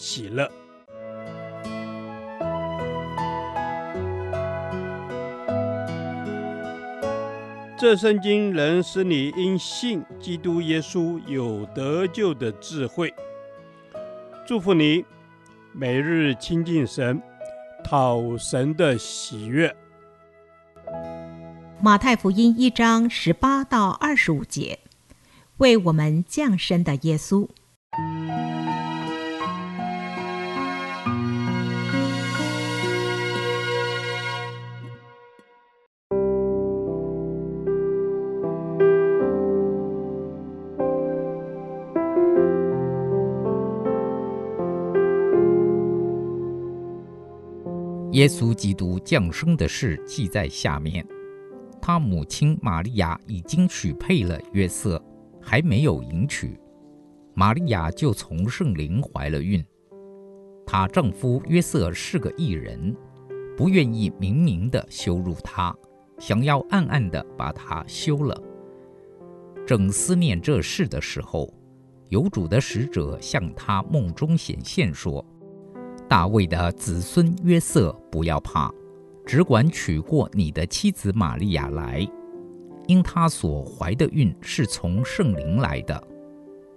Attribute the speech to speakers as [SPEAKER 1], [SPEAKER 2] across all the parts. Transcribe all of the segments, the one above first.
[SPEAKER 1] 喜乐。这圣经能使你因信基督耶稣有得救的智慧。祝福你，每日亲近神，讨神的喜悦。
[SPEAKER 2] 马太福音一章十八到二十五节，为我们降生的耶稣。
[SPEAKER 3] 耶稣基督降生的事记在下面。他母亲玛利亚已经许配了约瑟，还没有迎娶，玛利亚就从圣灵怀了孕。她丈夫约瑟是个义人，不愿意明明地羞辱她，想要暗暗地把她休了。正思念这事的时候，有主的使者向他梦中显现说。大卫的子孙约瑟，不要怕，只管娶过你的妻子玛利亚来，因她所怀的孕是从圣灵来的。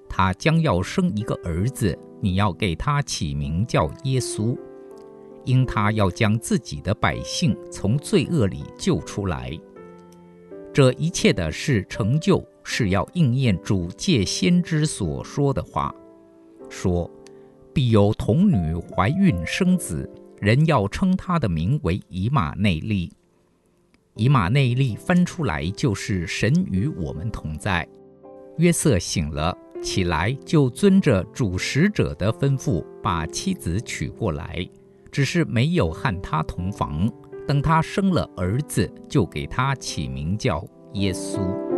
[SPEAKER 3] 她将要生一个儿子，你要给他起名叫耶稣，因他要将自己的百姓从罪恶里救出来。这一切的事成就，是要应验主借先知所说的话，说。必有童女怀孕生子，人要称他的名为以马内利。以马内利翻出来就是神与我们同在。约瑟醒了，起来就遵着主使者的吩咐，把妻子娶过来，只是没有和他同房。等他生了儿子，就给他起名叫耶稣。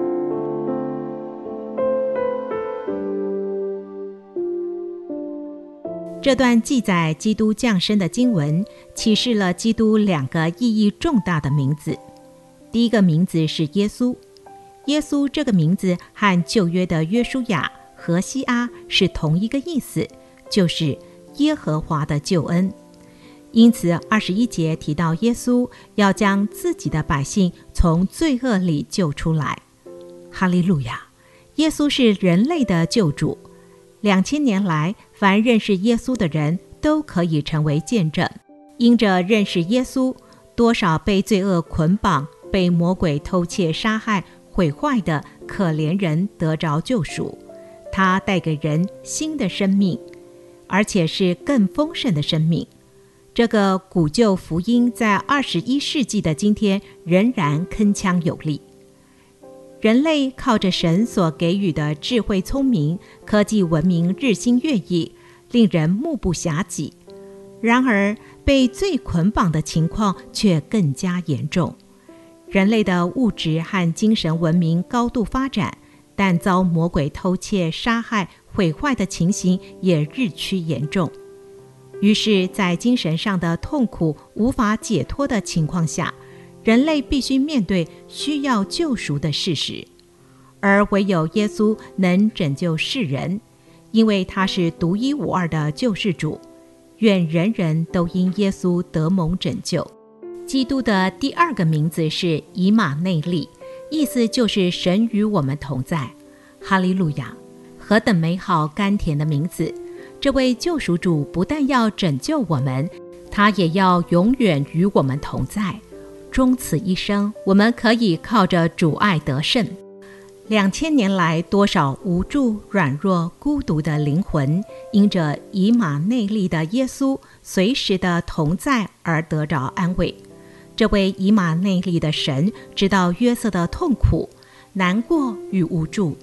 [SPEAKER 2] 这段记载基督降生的经文，启示了基督两个意义重大的名字。第一个名字是耶稣，耶稣这个名字和旧约的约书亚、和西阿是同一个意思，就是耶和华的救恩。因此，二十一节提到耶稣要将自己的百姓从罪恶里救出来。哈利路亚！耶稣是人类的救主。两千年来，凡认识耶稣的人都可以成为见证。因着认识耶稣，多少被罪恶捆绑、被魔鬼偷窃、杀害、毁坏的可怜人得着救赎。他带给人新的生命，而且是更丰盛的生命。这个古旧福音在二十一世纪的今天仍然铿锵有力。人类靠着神所给予的智慧、聪明、科技文明日新月异，令人目不暇给。然而，被罪捆绑的情况却更加严重。人类的物质和精神文明高度发展，但遭魔鬼偷窃、杀害、毁坏的情形也日趋严重。于是，在精神上的痛苦无法解脱的情况下，人类必须面对需要救赎的事实，而唯有耶稣能拯救世人，因为他是独一无二的救世主。愿人人都因耶稣得蒙拯救。基督的第二个名字是以马内利，意思就是神与我们同在。哈利路亚！何等美好甘甜的名字！这位救赎主不但要拯救我们，他也要永远与我们同在。终此一生，我们可以靠着主爱得胜。两千年来，多少无助、软弱、孤独的灵魂，因着以马内利的耶稣随时的同在而得着安慰。这位以马内利的神知道约瑟的痛苦、难过与无助，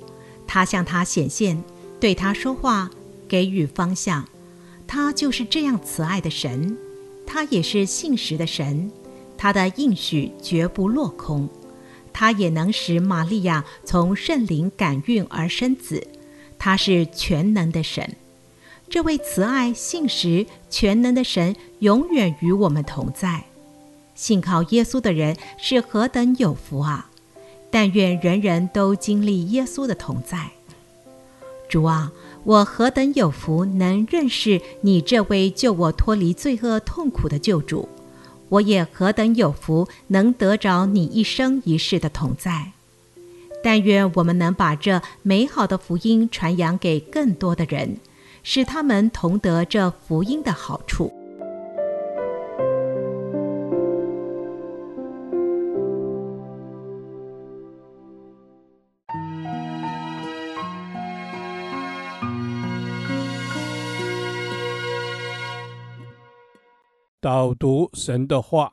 [SPEAKER 2] 他向他显现，对他说话，给予方向。他就是这样慈爱的神，他也是信实的神，他的应许绝不落空，他也能使玛利亚从圣灵感孕而生子，他是全能的神。这位慈爱、信实、全能的神永远与我们同在。信靠耶稣的人是何等有福啊！但愿人人都经历耶稣的同在。主啊，我何等有福，能认识你这位救我脱离罪恶痛苦的救主！我也何等有福，能得着你一生一世的同在。但愿我们能把这美好的福音传扬给更多的人。使他们同得这福音的好处。
[SPEAKER 1] 导读神的话，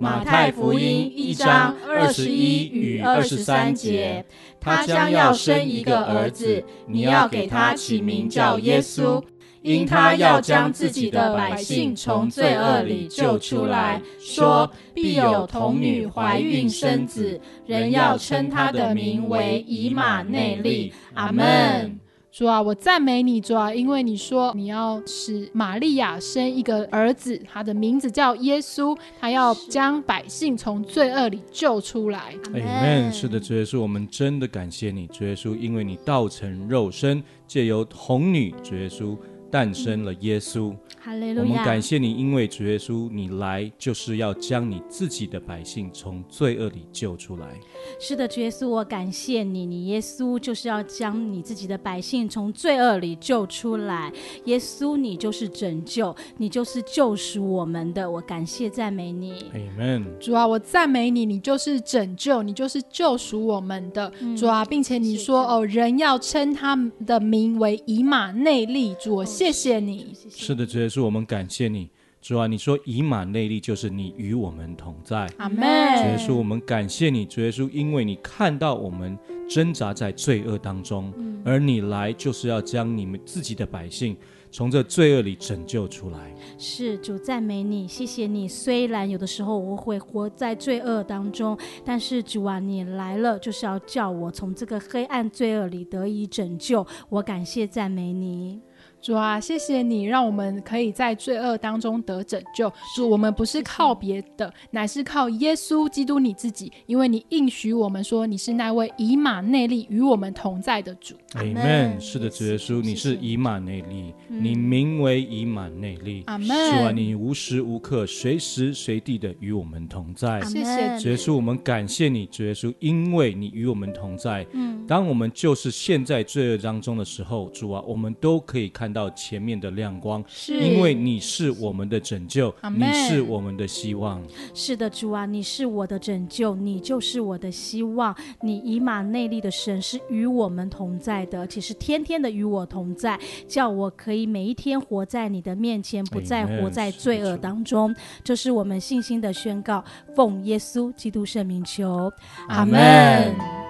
[SPEAKER 4] 马太福音一章二十一与二十三节。他将要生一个儿子，你要给他起名叫耶稣，因他要将自己的百姓从罪恶里救出来。说必有童女怀孕生子，人要称他的名为以马内利。阿门。
[SPEAKER 5] 主啊，我赞美你，主啊，因为你说你要使玛利亚生一个儿子，他的名字叫耶稣，他要将百姓从罪恶里救出
[SPEAKER 6] 来。Amen。是的，主耶稣，我们真的感谢你，主耶稣，因为你道成肉身，借由童女，主耶稣。诞生了耶稣，
[SPEAKER 5] 哈利路亚。
[SPEAKER 6] 我们感谢你，因为主耶稣，你来就是要将你自己的百姓从罪恶里救出来。
[SPEAKER 4] 是的，主耶稣，我感谢你，你耶稣就是要将你自己的百姓从罪恶里救出来。耶稣，你就是拯救，你就是救赎我们的。我感谢赞美你。
[SPEAKER 6] 阿门。
[SPEAKER 5] 主啊，我赞美你，你就是拯救，你就是救赎我们的。嗯、主啊，并且你说哦，人要称他的名为以马内利。主我。谢谢你，
[SPEAKER 6] 是的，主耶稣，我们感谢你，主啊，你说以马内利就是你与我们同在，
[SPEAKER 5] 阿门。
[SPEAKER 6] 主耶稣，我们感谢你，主耶稣，因为你看到我们挣扎在罪恶当中，嗯、而你来就是要将你们自己的百姓从这罪恶里拯救出来。
[SPEAKER 4] 是主赞美你，谢谢你。虽然有的时候我会活在罪恶当中，但是主啊，你来了就是要叫我从这个黑暗罪恶里得以拯救。我感谢赞美你。
[SPEAKER 5] 主啊，谢谢你让我们可以在罪恶当中得拯救。主，我们不是靠别的，乃是靠耶稣基督你自己，因为你应许我们说你是那位以马内利与我们同在的主。
[SPEAKER 6] 阿门。是的，主耶稣，你是以马内利，你名为以马内利。
[SPEAKER 5] 阿门。
[SPEAKER 6] 主啊，你无时无刻、随时随地的与我们同在。
[SPEAKER 5] 谢谢
[SPEAKER 6] 主耶稣，我们感谢你，主耶稣，因为你与我们同在。嗯，当我们就是陷在罪恶当中的时候，主啊，我们都可以看。到前面的亮光，是因为你是我们的拯救，你是我们的希望。
[SPEAKER 4] 是的，主啊，你是我的拯救，你就是我的希望。你以马内利的神是与我们同在的，而且是天天的与我同在，叫我可以每一天活在你的面前，不再活在罪恶当中。这是我们信心的宣告，奉耶稣基督圣名求，阿门。